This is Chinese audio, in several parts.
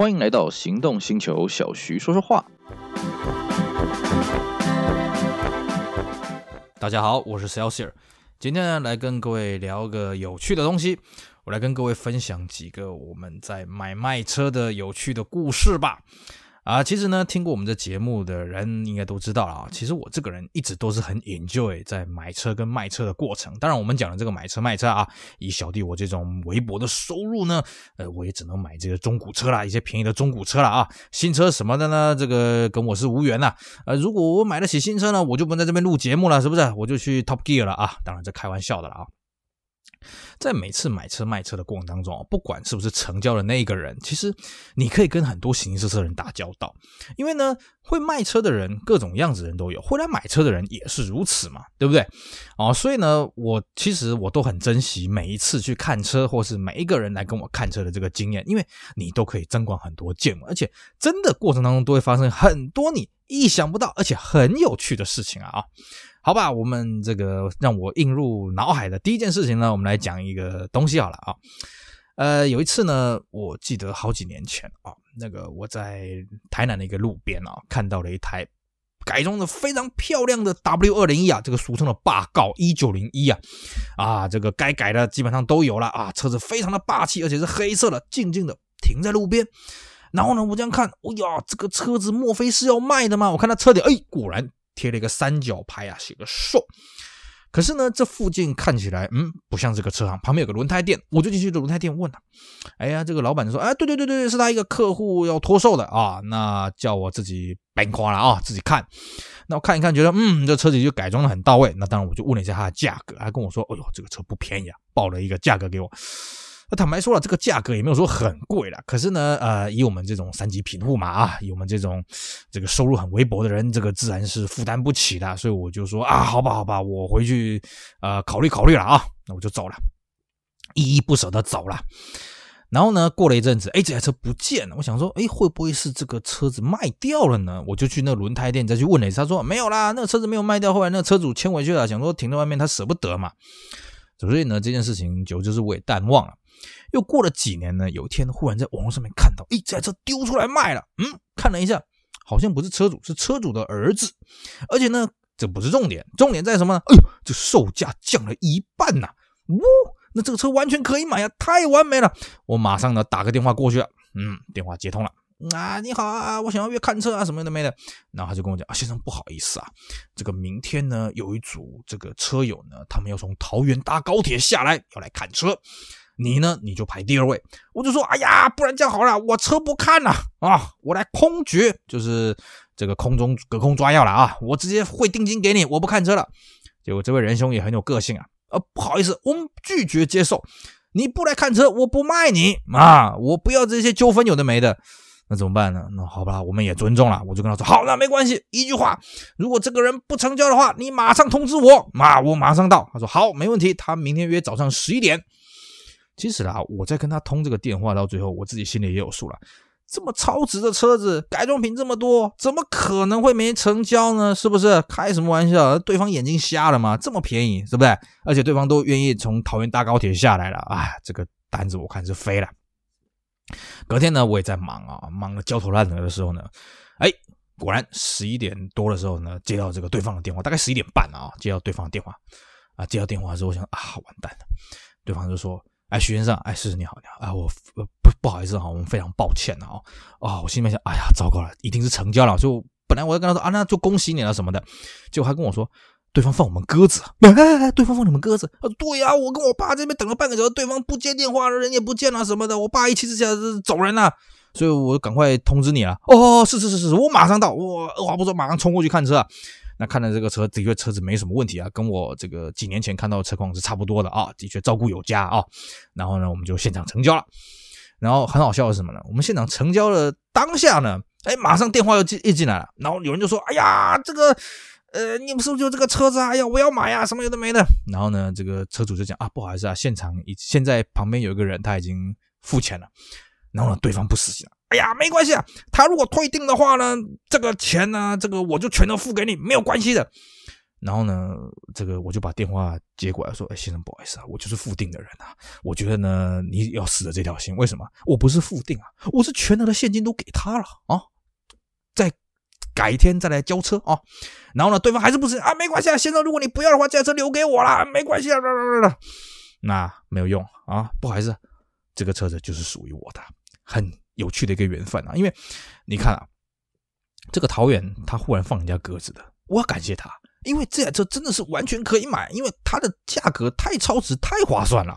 欢迎来到行动星球，小徐说说话。大家好，我是 Celsius，今天呢来跟各位聊个有趣的东西，我来跟各位分享几个我们在买卖车的有趣的故事吧。啊，其实呢，听过我们的节目的人应该都知道了啊。其实我这个人一直都是很 enjoy 在买车跟卖车的过程。当然，我们讲的这个买车卖车啊，以小弟我这种微薄的收入呢，呃，我也只能买这个中古车啦，一些便宜的中古车啦啊。新车什么的呢，这个跟我是无缘呐。呃，如果我买得起新车呢，我就不在这边录节目了，是不是？我就去 Top Gear 了啊。当然，这开玩笑的了啊。在每次买车卖车的过程当中，不管是不是成交的那一个人，其实你可以跟很多形形色色的人打交道。因为呢，会卖车的人各种样子人都有，会来买车的人也是如此嘛，对不对？哦，所以呢，我其实我都很珍惜每一次去看车，或是每一个人来跟我看车的这个经验，因为你都可以增广很多见闻，而且真的过程当中都会发生很多你意想不到而且很有趣的事情啊啊！好吧，我们这个让我映入脑海的第一件事情呢，我们来讲一个东西好了啊。呃，有一次呢，我记得好几年前啊，那个我在台南的一个路边啊，看到了一台改装的非常漂亮的 W 二零一啊，这个俗称的霸誥一九零一啊，啊，这个该改的基本上都有了啊，车子非常的霸气，而且是黑色的，静静的停在路边。然后呢，我这样看，哎呀，这个车子莫非是要卖的吗？我看它车顶，哎，果然。贴了一个三角牌啊，写个售。可是呢，这附近看起来，嗯，不像这个车行。旁边有个轮胎店，我就进去轮胎店问了。哎呀，这个老板就说，哎，对对对对，是他一个客户要托售的啊，那叫我自己搬夸了啊，自己看。那我看一看，觉得，嗯，这车子就改装的很到位。那当然，我就问了一下他的价格，他跟我说，哎呦，这个车不便宜啊，报了一个价格给我。那坦白说了，这个价格也没有说很贵了。可是呢，呃，以我们这种三级贫户嘛，啊，以我们这种这个收入很微薄的人，这个自然是负担不起的。所以我就说啊，好吧，好吧，我回去呃考虑考虑了啊。那我就走了，依依不舍的走了。然后呢，过了一阵子，哎，这台车不见了。我想说，哎，会不会是这个车子卖掉了呢？我就去那个轮胎店再去问了一下，他说没有啦，那个车子没有卖掉。后来那个车主牵回去了，想说停在外面，他舍不得嘛。所以呢，这件事情就就是我也淡忘了。又过了几年呢，有一天忽然在网络上面看到，诶，这台车丢出来卖了。嗯，看了一下，好像不是车主，是车主的儿子。而且呢，这不是重点，重点在什么呢？哎呦，这售价降了一半呐！呜，那这个车完全可以买呀，太完美了！我马上呢打个电话过去了。嗯，电话接通了。啊，你好啊，我想要约看车啊，什么的没的。然后他就跟我讲啊，先生不好意思啊，这个明天呢有一组这个车友呢，他们要从桃园搭高铁下来，要来看车。你呢？你就排第二位。我就说，哎呀，不然这样好了，我车不看了啊，我来空局，就是这个空中隔空抓药了啊，我直接汇定金给你，我不看车了。结果这位仁兄也很有个性啊，呃，不好意思，我们拒绝接受，你不来看车，我不卖你啊，我不要这些纠纷有的没的，那怎么办呢？那好吧，我们也尊重了，我就跟他说，好，那没关系，一句话，如果这个人不成交的话，你马上通知我，啊，我马上到。他说好，没问题，他明天约早上十一点。其实啊，我在跟他通这个电话到最后，我自己心里也有数了。这么超值的车子，改装品这么多，怎么可能会没成交呢？是不是？开什么玩笑？对方眼睛瞎了吗？这么便宜，是不是？而且对方都愿意从桃园搭高铁下来了，啊，这个单子我看是飞了。隔天呢，我也在忙啊，忙得焦头烂额的时候呢，哎，果然十一点多的时候呢，接到这个对方的电话，大概十一点半啊，接到对方的电话。啊，接到电话的时候，我想啊，完蛋了，对方就说。哎，徐先生，哎，是你好，你好，哎，我不不好意思哈，我们非常抱歉啊，哦，我心里面想，哎呀，糟糕了，一定是成交了，就本来我要跟他说啊，那就恭喜你了什么的，结果他跟我说，对方放我们鸽子，哎哎哎，对方放你们鸽子，啊，对呀，我跟我爸这边等了半个小时，对方不接电话，人也不见了什么的，我爸一气之下走人了，所以我赶快通知你了，哦，是是是是，我马上到，我二话不说马上冲过去看车。那看来这个车的确车子没什么问题啊，跟我这个几年前看到的车况是差不多的啊，的确照顾有加啊。然后呢，我们就现场成交了。然后很好笑的是什么呢？我们现场成交的当下呢，哎，马上电话又进一进来了。然后有人就说：“哎呀，这个呃，你们是不是就这个车子啊？哎呀，我要买啊，什么有的没的。”然后呢，这个车主就讲：“啊，不好意思啊，现场已现在旁边有一个人他已经付钱了。”然后呢，对方不死心了。哎呀，没关系啊，他如果退订的话呢，这个钱呢，这个我就全都付给你，没有关系的。然后呢，这个我就把电话接过来，说：“哎，先生，不好意思啊，我就是付定的人啊。我觉得呢，你要死了这条心。为什么？我不是付定啊，我是全额的现金都给他了啊。改天再来交车啊。然后呢，对方还是不是啊？没关系啊，先生，如果你不要的话，这台车留给我了，没关系啊。那没有用啊，不好意思，这个车子就是属于我的，很有趣的一个缘分啊。因为你看啊，这个桃园他忽然放人家鸽子的，我要感谢他。”因为这台车真的是完全可以买，因为它的价格太超值、太划算了。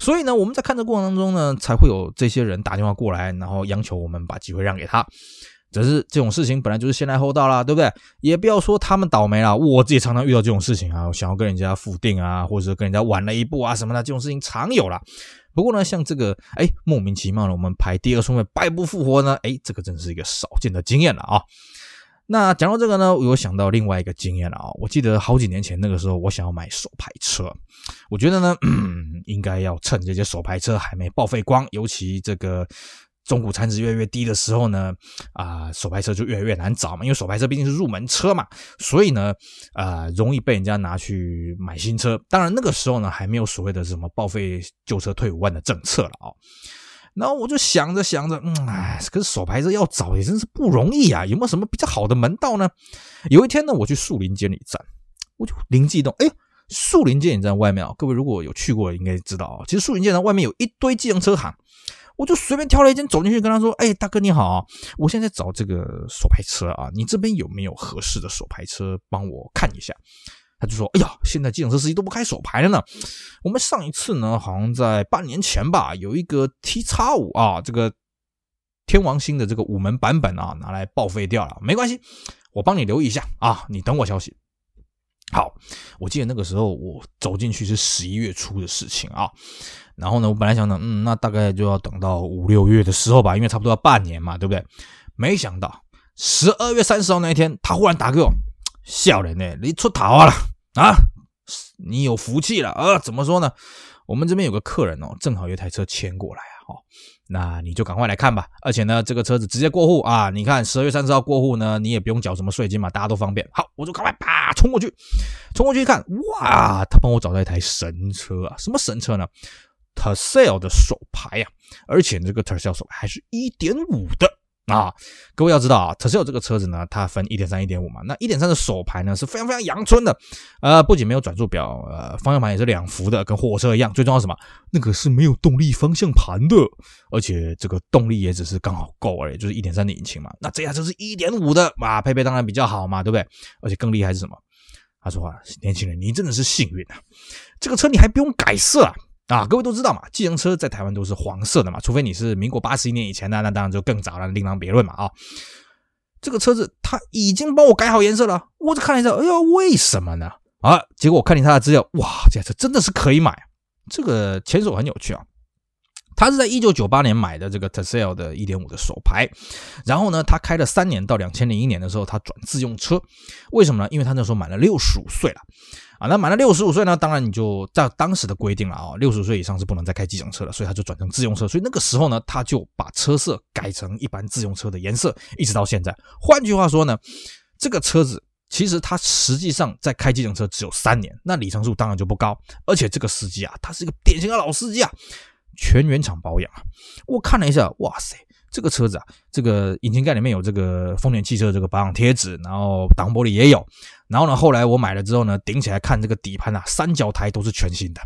所以呢，我们在看车过程当中呢，才会有这些人打电话过来，然后央求我们把机会让给他。只是这种事情本来就是先来后到啦，对不对？也不要说他们倒霉了，我自己常常遇到这种事情啊，想要跟人家复定啊，或者跟人家晚了一步啊什么的，这种事情常有啦。不过呢，像这个哎莫名其妙的我们排第二顺位败不复活呢，哎，这个真是一个少见的经验了啊。那讲到这个呢，我有想到另外一个经验了啊！我记得好几年前那个时候，我想要买手排车，我觉得呢，应该要趁这些手排车还没报废光，尤其这个中古残值越来越低的时候呢，啊，手排车就越来越难找嘛，因为手排车毕竟是入门车嘛，所以呢，啊，容易被人家拿去买新车。当然那个时候呢，还没有所谓的什么报废旧车退五万的政策了啊。然后我就想着想着，嗯，哎，可是手排车要找也真是不容易啊，有没有什么比较好的门道呢？有一天呢，我去树林监理站，我就灵机一动，哎，树林监理站外面啊，各位如果有去过，应该知道啊，其实树林监理站外面有一堆计程车行，我就随便挑了一间走进去，跟他说，哎，大哥你好，我现在找这个手排车啊，你这边有没有合适的手排车，帮我看一下。他就说：“哎呀，现在计程车司机都不开手排了呢。我们上一次呢，好像在半年前吧，有一个 T 叉五啊，这个天王星的这个五门版本啊，拿来报废掉了。没关系，我帮你留意一下啊，你等我消息。好，我记得那个时候我走进去是十一月初的事情啊。然后呢，我本来想等，嗯，那大概就要等到五六月的时候吧，因为差不多要半年嘛，对不对？没想到十二月三十号那一天，他忽然打给我，笑人呢，你出逃了。”啊，你有福气了啊！怎么说呢？我们这边有个客人哦，正好有台车牵过来啊，那你就赶快来看吧。而且呢，这个车子直接过户啊，你看十二月三十号过户呢，你也不用缴什么税金嘛，大家都方便。好，我就赶快啪冲过去，冲过去一看，哇，他帮我找到一台神车啊！什么神车呢？Tercel 的手牌啊，而且这个 Tercel 手牌还是一点五的。啊，各位要知道啊，Tercel 这个车子呢，它分一点三、一点五嘛。那一点三的手排呢是非常非常阳春的，呃，不仅没有转速表，呃，方向盘也是两幅的，跟货车一样。最重要什么？那个是没有动力方向盘的，而且这个动力也只是刚好够而已，就是一点三的引擎嘛。那这台车是一点五的，啊，配备当然比较好嘛，对不对？而且更厉害是什么？他说啊，年轻人，你真的是幸运啊，这个车你还不用改色啊。啊，各位都知道嘛，计程车在台湾都是黄色的嘛，除非你是民国八十一年以前的，那当然就更早了，另当别论嘛啊。这个车子他已经帮我改好颜色了，我就看了一下，哎呀，为什么呢？啊，结果我看见他的资料，哇，这台车真的是可以买。这个前手很有趣啊，他是在一九九八年买的这个 Tercel 的一点五的手排，然后呢，他开了三年到两千零一年的时候，他转自用车，为什么呢？因为他那时候满了六十五岁了。啊，那满了六十五岁呢，当然你就在当时的规定了啊，六十岁以上是不能再开计程车了，所以他就转成自用车。所以那个时候呢，他就把车色改成一般自用车的颜色，一直到现在。换句话说呢，这个车子其实他实际上在开计程车只有三年，那里程数当然就不高。而且这个司机啊，他是一个典型的老司机啊，全原厂保养啊。我看了一下，哇塞！这个车子啊，这个引擎盖里面有这个丰田汽车这个保养贴纸，然后挡玻璃也有。然后呢，后来我买了之后呢，顶起来看这个底盘啊，三角台都是全新的。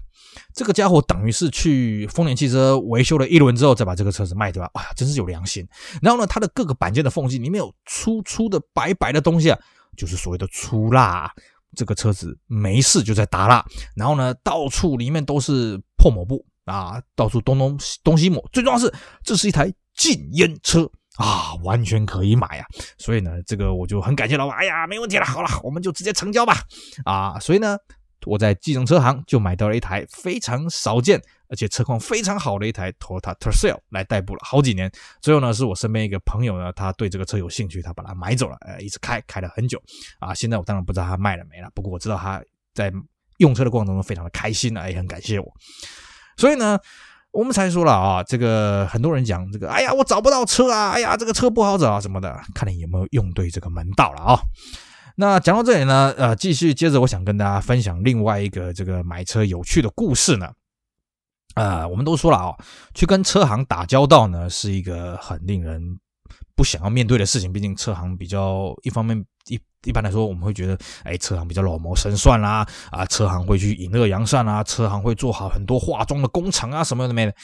这个家伙等于是去丰田汽车维修了一轮之后，再把这个车子卖掉啊，真是有良心。然后呢，它的各个板件的缝隙里面有粗粗的白白的东西啊，就是所谓的粗蜡。这个车子没事就在打蜡，然后呢，到处里面都是破抹布啊，到处东东东西抹。最重要是，这是一台。禁烟车啊，完全可以买啊！所以呢，这个我就很感谢老板。哎呀，没问题了，好了，我们就直接成交吧！啊，所以呢，我在计程车行就买到了一台非常少见，而且车况非常好的一台 Toyota Tercel 来代步了好几年。最后呢，是我身边一个朋友呢，他对这个车有兴趣，他把它买走了，呃，一直开，开了很久。啊，现在我当然不知道他卖了没了，不过我知道他在用车的过程中非常的开心啊，也很感谢我。所以呢。我们才说了啊，这个很多人讲这个，哎呀，我找不到车啊，哎呀，这个车不好找啊什么的，看你有没有用对这个门道了啊。那讲到这里呢，呃，继续接着，我想跟大家分享另外一个这个买车有趣的故事呢。呃，我们都说了啊、去跟车行打交道呢，是一个很令人不想要面对的事情。毕竟车行比较一方面一一般来说，我们会觉得，哎，车行比较老谋深算啦，啊，车行会去引恶扬善啊，车行会做好很多化妆的工厂啊，什么的没的。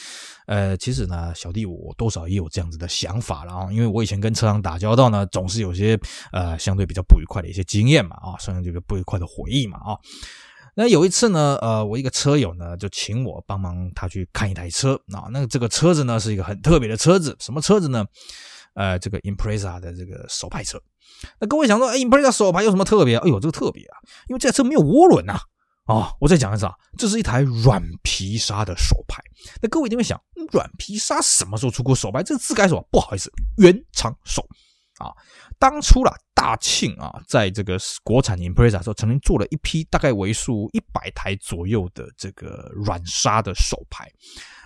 呃，其实呢，小弟我多少也有这样子的想法了啊，因为我以前跟车行打交道呢，总是有些呃相对比较不愉快的一些经验嘛，啊，算是这个不愉快的回忆嘛，啊。那有一次呢，呃，我一个车友呢就请我帮忙他去看一台车啊。那这个车子呢是一个很特别的车子，什么车子呢？呃，这个 Impreza 的这个手排车。那各位想说，哎，Impreza 手排有什么特别？哎呦，这个特别啊，因为这台车没有涡轮呐。啊、哦，我再讲一次啊，这是一台软皮沙的手排。那各位一定会想，软皮沙什么时候出过手排？这个字该说不好意思，原厂手。啊，当初啦，大庆啊，在这个国产 Impreza 时候，曾经做了一批大概为数一百台左右的这个软刹的手牌。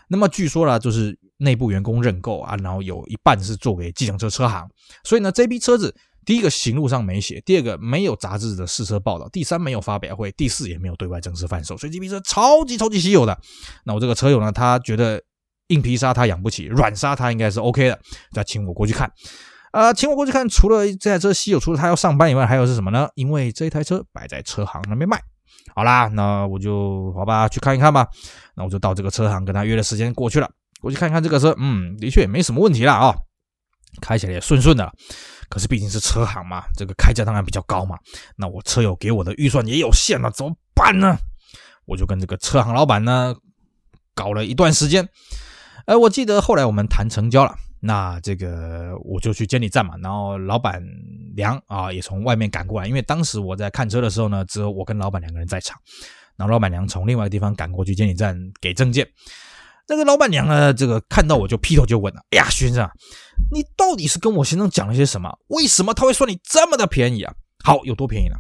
那么据说啦，就是内部员工认购啊，然后有一半是做给计程车车行。所以呢，这批车子第一个行路上没写，第二个没有杂志的试车报道，第三没有发表会，第四也没有对外正式贩售。所以这批车超级超级稀有的。那我这个车友呢，他觉得硬皮沙他养不起，软沙他应该是 OK 的，就请我过去看。啊，请我过去看，除了这台车稀有，除了他要上班以外，还有是什么呢？因为这台车摆在车行那边卖。好啦，那我就好吧，去看一看吧。那我就到这个车行跟他约了时间过去了。过去看一看这个车，嗯，的确也没什么问题啦啊、开起来也顺顺的。可是毕竟是车行嘛，这个开价当然比较高嘛。那我车友给我的预算也有限了，怎么办呢？我就跟这个车行老板呢搞了一段时间。哎，我记得后来我们谈成交了。那这个我就去监理站嘛，然后老板娘啊也从外面赶过来，因为当时我在看车的时候呢，只有我跟老板两个人在场。然后老板娘从另外一个地方赶过去监理站给证件。那个老板娘呢，这个看到我就劈头就问了：“哎呀，徐先生，你到底是跟我先生讲了些什么？为什么他会算你这么的便宜啊？好，有多便宜呢？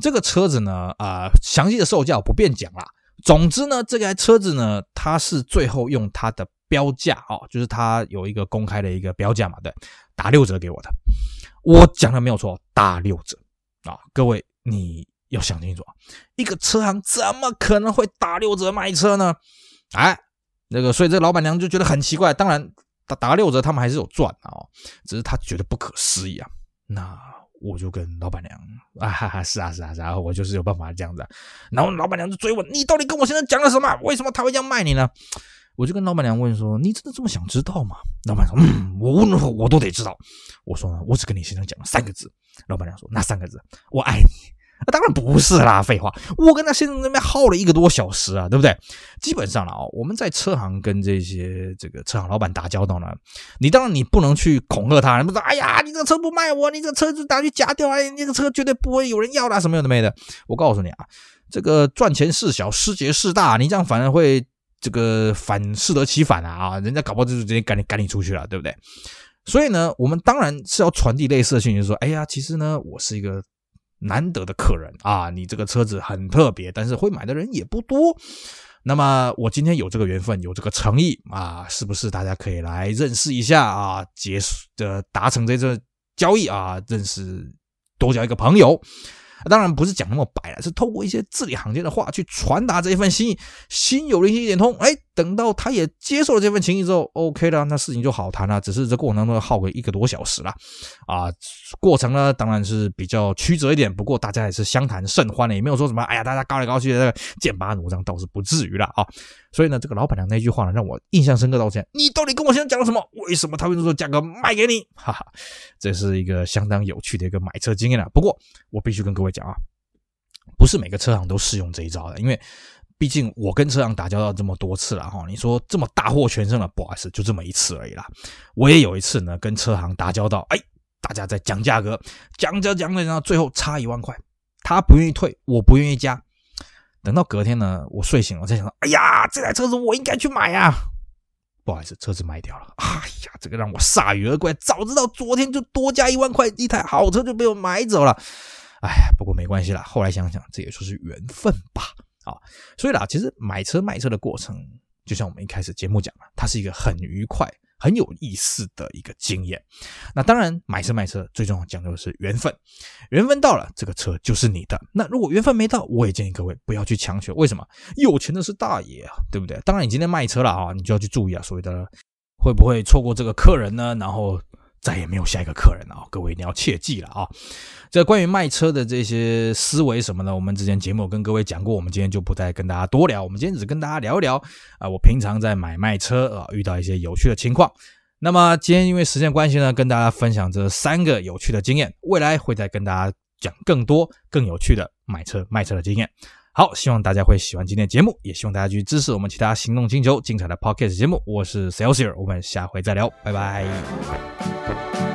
这个车子呢，啊、详细的售价我不便讲了。总之呢，这台车子呢，它是最后用它的。”标价哦，就是他有一个公开的一个标价嘛，对，打六折给我的，我讲的没有错，打六折啊！各位你要想清楚啊，一个车行怎么可能会打六折卖车呢？哎，那个，所以这老板娘就觉得很奇怪。当然，打打六折，他们还是有赚啊，只是他觉得不可思议啊。那我就跟老板娘 啊哈哈，是啊是啊，然后我就是有办法这样子，然后老板娘就追问：你到底跟我先生讲了什么？为什么他会这样卖你呢？我就跟老板娘问说：“你真的这么想知道吗？”老板说：“嗯，我问了我都得知道。”我说：“呢，我只跟你先生讲了三个字。”老板娘说：“那三个字？我爱你。”啊，当然不是啦，废话，我跟他先生那边耗了一个多小时啊，对不对？基本上了啊，我们在车行跟这些这个车行老板打交道呢，你当然你不能去恐吓他，你不说：“哎呀，你这个车不卖我，你这个车就拿去假掉，哎，你这个车绝对不会有人要的，什么有的没的。”我告诉你啊，这个赚钱事小，失节事大，你这样反而会。这个反适得其反啊啊！人家搞不好就是直接赶你赶你出去了，对不对？所以呢，我们当然是要传递类似的讯息，说，哎呀，其实呢，我是一个难得的客人啊，你这个车子很特别，但是会买的人也不多。那么我今天有这个缘分，有这个诚意啊，是不是大家可以来认识一下啊？结束的达成这个交易啊，认识多交一个朋友。当然不是讲那么白了，是透过一些字里行间的话去传达这一份心意，心有灵犀一点通。哎，等到他也接受了这份情谊之后，OK 了，那事情就好谈了。只是这过程当中耗个一个多小时了啊，过程呢当然是比较曲折一点，不过大家也是相谈甚欢的，也没有说什么哎呀，大家高来高去的剑拔弩张，倒是不至于了啊。所以呢，这个老板娘那句话呢，让我印象深刻到现在。你到底跟我现在讲了什么？为什么他会说价格卖给你？哈哈，这是一个相当有趣的一个买车经验了。不过我必须跟各位讲啊，不是每个车行都适用这一招的，因为毕竟我跟车行打交道这么多次了哈。你说这么大获全胜了，不好意思，就这么一次而已啦。我也有一次呢，跟车行打交道，哎，大家在讲价格，讲着讲着，然后最后差一万块，他不愿意退，我不愿意加。等到隔天呢，我睡醒了，我在想，哎呀，这台车子我应该去买呀。不好意思，车子卖掉了。哎呀，这个让我铩羽而归。早知道昨天就多加一万块，一台好车就被我买走了。哎，不过没关系啦。后来想想，这也说是缘分吧。啊，所以啦，其实买车卖车的过程，就像我们一开始节目讲的，它是一个很愉快、很有意思的一个经验。那当然，买车卖车最重要讲究的是缘分，缘分到了，这个车就是你的。那如果缘分没到，我也建议各位不要去强求。为什么？有钱的是大爷啊，对不对？当然，你今天卖车了啊，你就要去注意啊，所谓的会不会错过这个客人呢？然后。再也没有下一个客人了啊！各位一定要切记了啊！这关于卖车的这些思维什么呢，我们之前节目跟各位讲过，我们今天就不再跟大家多聊。我们今天只跟大家聊一聊啊，我平常在买卖车啊遇到一些有趣的情况。那么今天因为时间关系呢，跟大家分享这三个有趣的经验，未来会再跟大家讲更多更有趣的买车卖车的经验。好，希望大家会喜欢今天的节目，也希望大家去支持我们其他行动星球精彩的 Podcast 节目。我是 Celsius，我们下回再聊，拜拜。